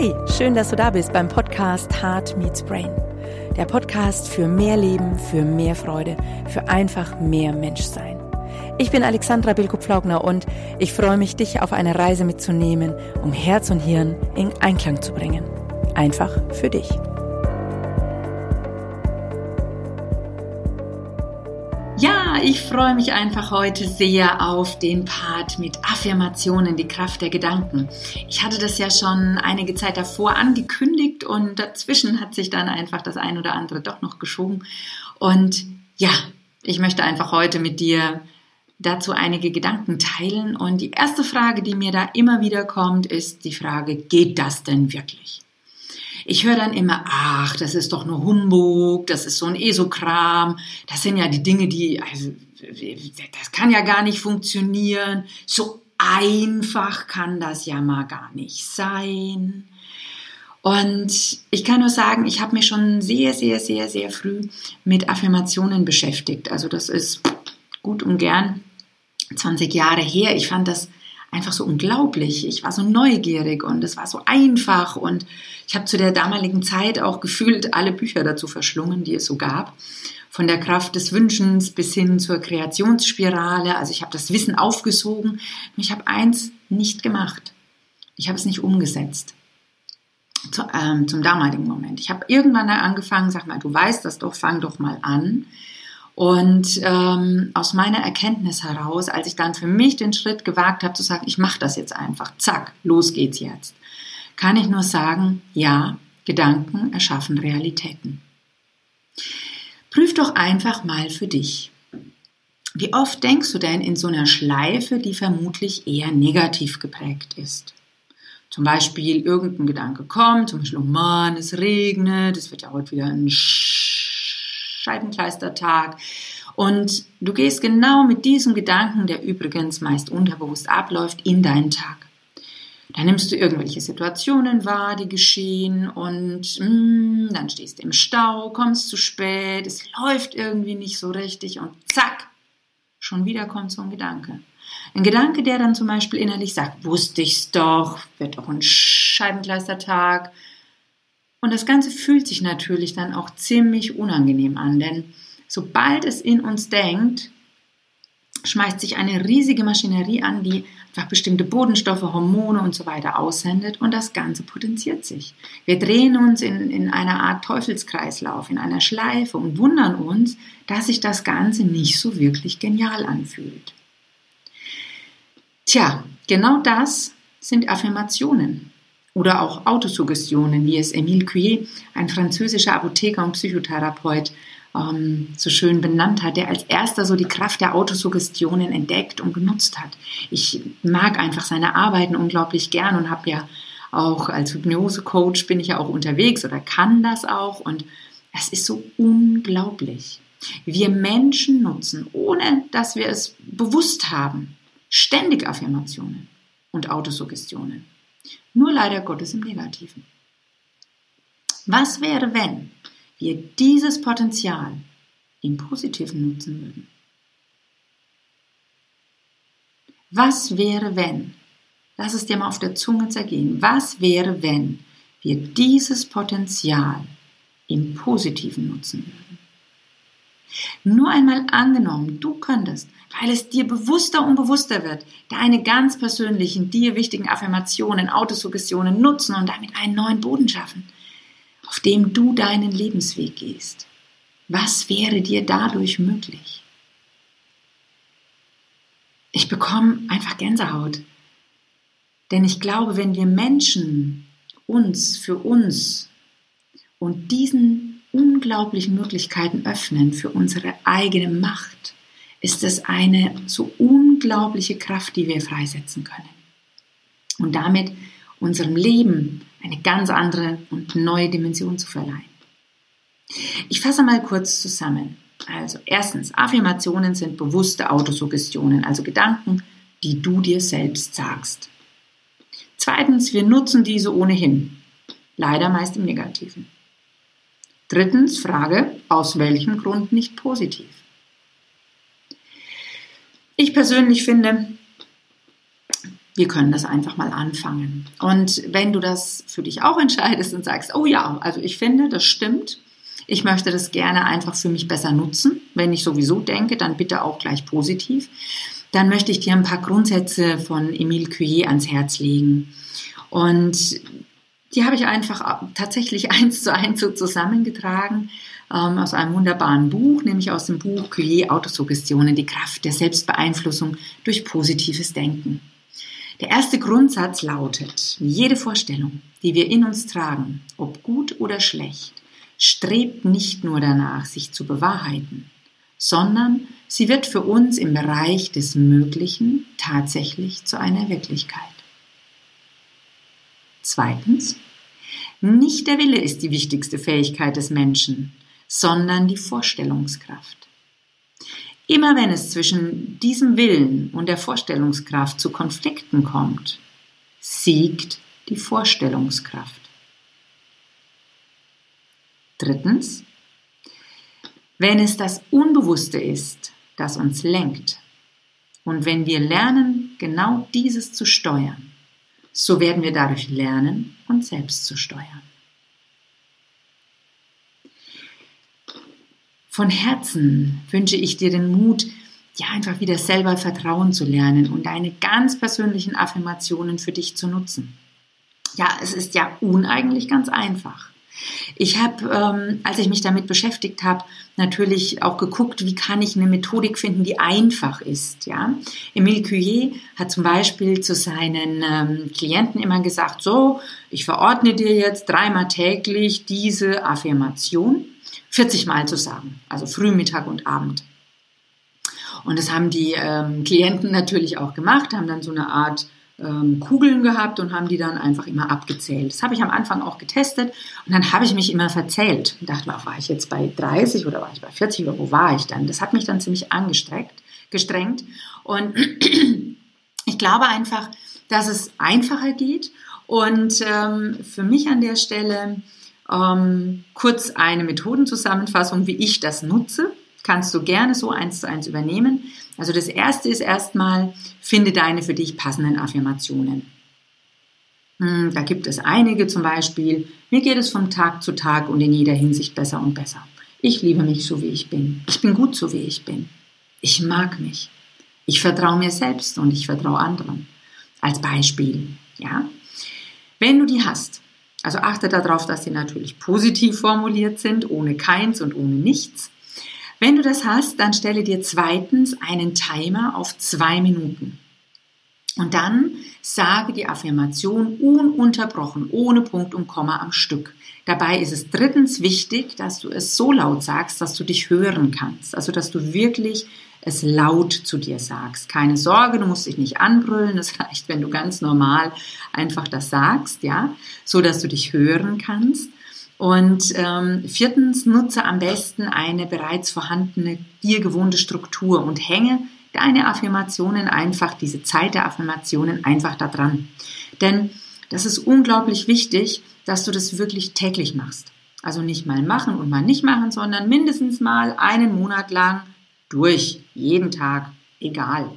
Hey, schön, dass du da bist beim Podcast Heart Meets Brain. Der Podcast für mehr Leben, für mehr Freude, für einfach mehr Menschsein. Ich bin Alexandra Bilko-Pflaugner und ich freue mich, dich auf eine Reise mitzunehmen, um Herz und Hirn in Einklang zu bringen. Einfach für dich. Ich freue mich einfach heute sehr auf den Part mit Affirmationen, die Kraft der Gedanken. Ich hatte das ja schon einige Zeit davor angekündigt und dazwischen hat sich dann einfach das ein oder andere doch noch geschoben. Und ja, ich möchte einfach heute mit dir dazu einige Gedanken teilen. Und die erste Frage, die mir da immer wieder kommt, ist die Frage, geht das denn wirklich? Ich höre dann immer, ach, das ist doch nur Humbug, das ist so ein Esokram, das sind ja die Dinge, die, also, das kann ja gar nicht funktionieren. So einfach kann das ja mal gar nicht sein. Und ich kann nur sagen, ich habe mich schon sehr, sehr, sehr, sehr früh mit Affirmationen beschäftigt. Also das ist gut und gern 20 Jahre her. Ich fand das einfach so unglaublich. Ich war so neugierig und es war so einfach und ich habe zu der damaligen Zeit auch gefühlt alle Bücher dazu verschlungen, die es so gab. Von der Kraft des Wünschens bis hin zur Kreationsspirale. Also ich habe das Wissen aufgesogen. und Ich habe eins nicht gemacht. Ich habe es nicht umgesetzt. Zu, ähm, zum damaligen Moment. Ich habe irgendwann angefangen, sag mal, du weißt das doch, fang doch mal an. Und ähm, aus meiner Erkenntnis heraus, als ich dann für mich den Schritt gewagt habe zu sagen, ich mache das jetzt einfach, zack, los geht's jetzt, kann ich nur sagen, ja, Gedanken erschaffen Realitäten. Prüf doch einfach mal für dich. Wie oft denkst du denn in so einer Schleife, die vermutlich eher negativ geprägt ist? Zum Beispiel irgendein Gedanke kommt, zum Beispiel, oh Mann, es regnet, es wird ja heute wieder ein Scheibenkleistertag. Und du gehst genau mit diesem Gedanken, der übrigens meist unterbewusst abläuft, in deinen Tag. Dann nimmst du irgendwelche Situationen wahr, die geschehen und mh, mm, dann stehst du im Stau, kommst zu spät, es läuft irgendwie nicht so richtig und zack, schon wieder kommt so ein Gedanke. Ein Gedanke, der dann zum Beispiel innerlich sagt, wusste ich's doch, wird doch ein Scheibenkleistertag, und das Ganze fühlt sich natürlich dann auch ziemlich unangenehm an, denn sobald es in uns denkt, schmeißt sich eine riesige Maschinerie an, die einfach bestimmte Bodenstoffe, Hormone und so weiter aussendet und das Ganze potenziert sich. Wir drehen uns in, in einer Art Teufelskreislauf, in einer Schleife und wundern uns, dass sich das Ganze nicht so wirklich genial anfühlt. Tja, genau das sind Affirmationen oder auch Autosuggestionen, wie es Emile Cuyer, ein französischer Apotheker und Psychotherapeut, ähm, so schön benannt hat, der als erster so die Kraft der Autosuggestionen entdeckt und genutzt hat. Ich mag einfach seine Arbeiten unglaublich gern und habe ja auch als Hypnose-Coach bin ich ja auch unterwegs oder kann das auch und es ist so unglaublich. Wir Menschen nutzen, ohne dass wir es bewusst haben, ständig Affirmationen und Autosuggestionen. Nur leider Gottes im Negativen. Was wäre, wenn wir dieses Potenzial im Positiven nutzen würden? Was wäre, wenn, lass es dir mal auf der Zunge zergehen, was wäre, wenn wir dieses Potenzial im Positiven nutzen würden? Nur einmal angenommen, du könntest, weil es dir bewusster und bewusster wird, deine ganz persönlichen, dir wichtigen Affirmationen, Autosuggestionen nutzen und damit einen neuen Boden schaffen, auf dem du deinen Lebensweg gehst. Was wäre dir dadurch möglich? Ich bekomme einfach Gänsehaut. Denn ich glaube, wenn wir Menschen uns für uns und diesen unglaublichen Möglichkeiten öffnen für unsere eigene Macht, ist es eine so unglaubliche Kraft, die wir freisetzen können. Und damit unserem Leben eine ganz andere und neue Dimension zu verleihen. Ich fasse mal kurz zusammen. Also erstens, Affirmationen sind bewusste Autosuggestionen, also Gedanken, die du dir selbst sagst. Zweitens, wir nutzen diese ohnehin, leider meist im Negativen. Drittens Frage, aus welchem Grund nicht positiv? Ich persönlich finde, wir können das einfach mal anfangen. Und wenn du das für dich auch entscheidest und sagst, oh ja, also ich finde, das stimmt, ich möchte das gerne einfach für mich besser nutzen, wenn ich sowieso denke, dann bitte auch gleich positiv, dann möchte ich dir ein paar Grundsätze von Emile Cuyer ans Herz legen. Und die habe ich einfach tatsächlich eins zu eins so zusammengetragen ähm, aus einem wunderbaren Buch, nämlich aus dem Buch Cuyer Autosuggestionen, die Kraft der Selbstbeeinflussung durch positives Denken. Der erste Grundsatz lautet, jede Vorstellung, die wir in uns tragen, ob gut oder schlecht, strebt nicht nur danach, sich zu bewahrheiten, sondern sie wird für uns im Bereich des Möglichen tatsächlich zu einer Wirklichkeit. Zweitens, nicht der Wille ist die wichtigste Fähigkeit des Menschen, sondern die Vorstellungskraft. Immer wenn es zwischen diesem Willen und der Vorstellungskraft zu Konflikten kommt, siegt die Vorstellungskraft. Drittens, wenn es das Unbewusste ist, das uns lenkt, und wenn wir lernen, genau dieses zu steuern, so werden wir dadurch lernen, uns selbst zu steuern. Von Herzen wünsche ich dir den Mut, ja einfach wieder selber Vertrauen zu lernen und deine ganz persönlichen Affirmationen für dich zu nutzen. Ja, es ist ja uneigentlich ganz einfach. Ich habe, ähm, als ich mich damit beschäftigt habe, natürlich auch geguckt, wie kann ich eine Methodik finden, die einfach ist. Ja, Emile Cuyer hat zum Beispiel zu seinen ähm, Klienten immer gesagt: So, ich verordne dir jetzt dreimal täglich diese Affirmation 40 Mal zu sagen, also früh, Mittag und Abend. Und das haben die ähm, Klienten natürlich auch gemacht, haben dann so eine Art ähm, Kugeln gehabt und haben die dann einfach immer abgezählt. Das habe ich am Anfang auch getestet und dann habe ich mich immer verzählt und dachte, war ich jetzt bei 30 oder war ich bei 40 oder wo war ich dann? Das hat mich dann ziemlich angestrengt, gestrengt und ich glaube einfach, dass es einfacher geht und ähm, für mich an der Stelle ähm, kurz eine Methodenzusammenfassung, wie ich das nutze. Kannst du gerne so eins zu eins übernehmen. Also das erste ist erstmal, finde deine für dich passenden Affirmationen. Hm, da gibt es einige, zum Beispiel, mir geht es von Tag zu Tag und in jeder Hinsicht besser und besser. Ich liebe mich so, wie ich bin. Ich bin gut so, wie ich bin. Ich mag mich. Ich vertraue mir selbst und ich vertraue anderen. Als Beispiel, ja. Wenn du die hast, also achte darauf, dass sie natürlich positiv formuliert sind, ohne keins und ohne nichts. Wenn du das hast, dann stelle dir zweitens einen Timer auf zwei Minuten. Und dann sage die Affirmation ununterbrochen, ohne Punkt und Komma am Stück. Dabei ist es drittens wichtig, dass du es so laut sagst, dass du dich hören kannst. Also, dass du wirklich es laut zu dir sagst. Keine Sorge, du musst dich nicht anbrüllen. Es reicht, wenn du ganz normal einfach das sagst, ja, so dass du dich hören kannst. Und ähm, viertens, nutze am besten eine bereits vorhandene, dir gewohnte Struktur und hänge deine Affirmationen einfach, diese Zeit der Affirmationen einfach da dran. Denn das ist unglaublich wichtig, dass du das wirklich täglich machst. Also nicht mal machen und mal nicht machen, sondern mindestens mal einen Monat lang durch, jeden Tag, egal.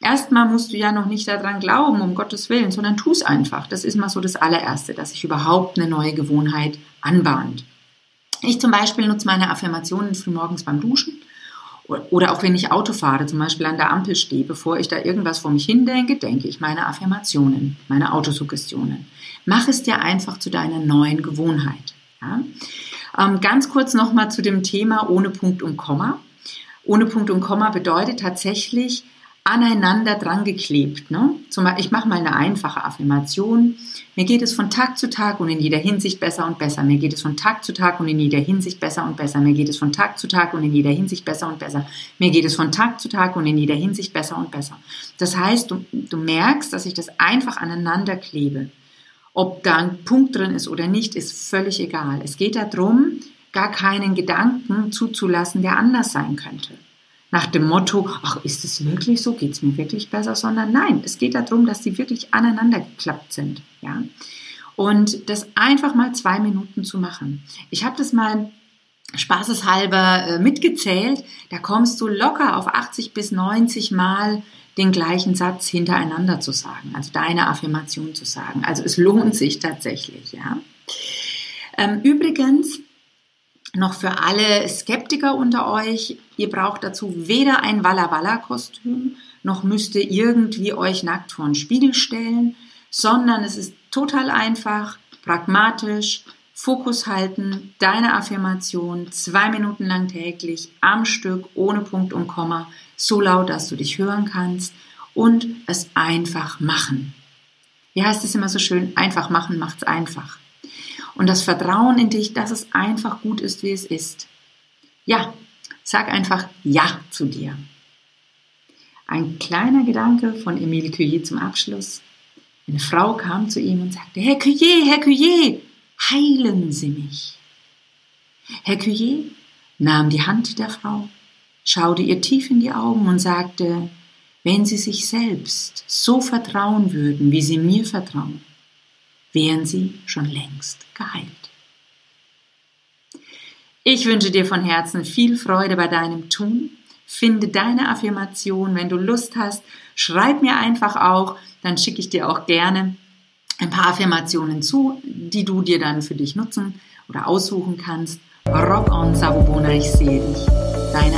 Erstmal musst du ja noch nicht daran glauben, um Gottes Willen, sondern tu es einfach. Das ist mal so das allererste, dass sich überhaupt eine neue Gewohnheit anbahnt. Ich zum Beispiel nutze meine Affirmationen frühmorgens beim Duschen oder auch wenn ich Auto fahre, zum Beispiel an der Ampel stehe, bevor ich da irgendwas vor mich hindenke, denke ich meine Affirmationen, meine Autosuggestionen. Mach es dir einfach zu deiner neuen Gewohnheit. Ja? Ähm, ganz kurz nochmal zu dem Thema ohne Punkt und Komma ohne Punkt und Komma bedeutet tatsächlich aneinander dran geklebt. Ne? Ich mache mal eine einfache Affirmation. Mir geht es von Tag zu Tag und in jeder Hinsicht besser und besser. Mir geht es von Tag zu Tag und in jeder Hinsicht besser und besser. Mir geht es von Tag zu Tag und in jeder Hinsicht besser und besser. Mir geht es von Tag zu Tag und in jeder Hinsicht besser und besser. Das heißt, du, du merkst, dass ich das einfach aneinander klebe. Ob da ein Punkt drin ist oder nicht, ist völlig egal. Es geht darum, gar keinen Gedanken zuzulassen, der anders sein könnte. Nach dem Motto, ach, ist es wirklich so? Geht es mir wirklich besser? Sondern nein, es geht darum, dass sie wirklich aneinander geklappt sind. Ja? Und das einfach mal zwei Minuten zu machen. Ich habe das mal spaßeshalber äh, mitgezählt. Da kommst du locker auf 80 bis 90 Mal den gleichen Satz hintereinander zu sagen, also deine Affirmation zu sagen. Also es lohnt sich tatsächlich, ja. Ähm, übrigens, noch für alle Skeptiker unter euch, ihr braucht dazu weder ein Walla Walla Kostüm, noch müsst ihr irgendwie euch nackt vor den Spiegel stellen, sondern es ist total einfach, pragmatisch, Fokus halten, deine Affirmation zwei Minuten lang täglich am Stück, ohne Punkt und Komma, so laut, dass du dich hören kannst und es einfach machen. Wie heißt es immer so schön? Einfach machen macht's einfach. Und das Vertrauen in dich, dass es einfach gut ist, wie es ist. Ja, sag einfach Ja zu dir. Ein kleiner Gedanke von Emile Cuyer zum Abschluss. Eine Frau kam zu ihm und sagte, Herr Cuyer, Herr Cuyer, heilen Sie mich. Herr Cuyer nahm die Hand der Frau, schaute ihr tief in die Augen und sagte, wenn Sie sich selbst so vertrauen würden, wie Sie mir vertrauen, wären Sie schon längst geheilt. Ich wünsche dir von Herzen viel Freude bei deinem Tun. Finde deine Affirmation. Wenn du Lust hast, schreib mir einfach auch, dann schicke ich dir auch gerne ein paar Affirmationen zu, die du dir dann für dich nutzen oder aussuchen kannst. Rock on, Sabubona, ich sehe dich. Deine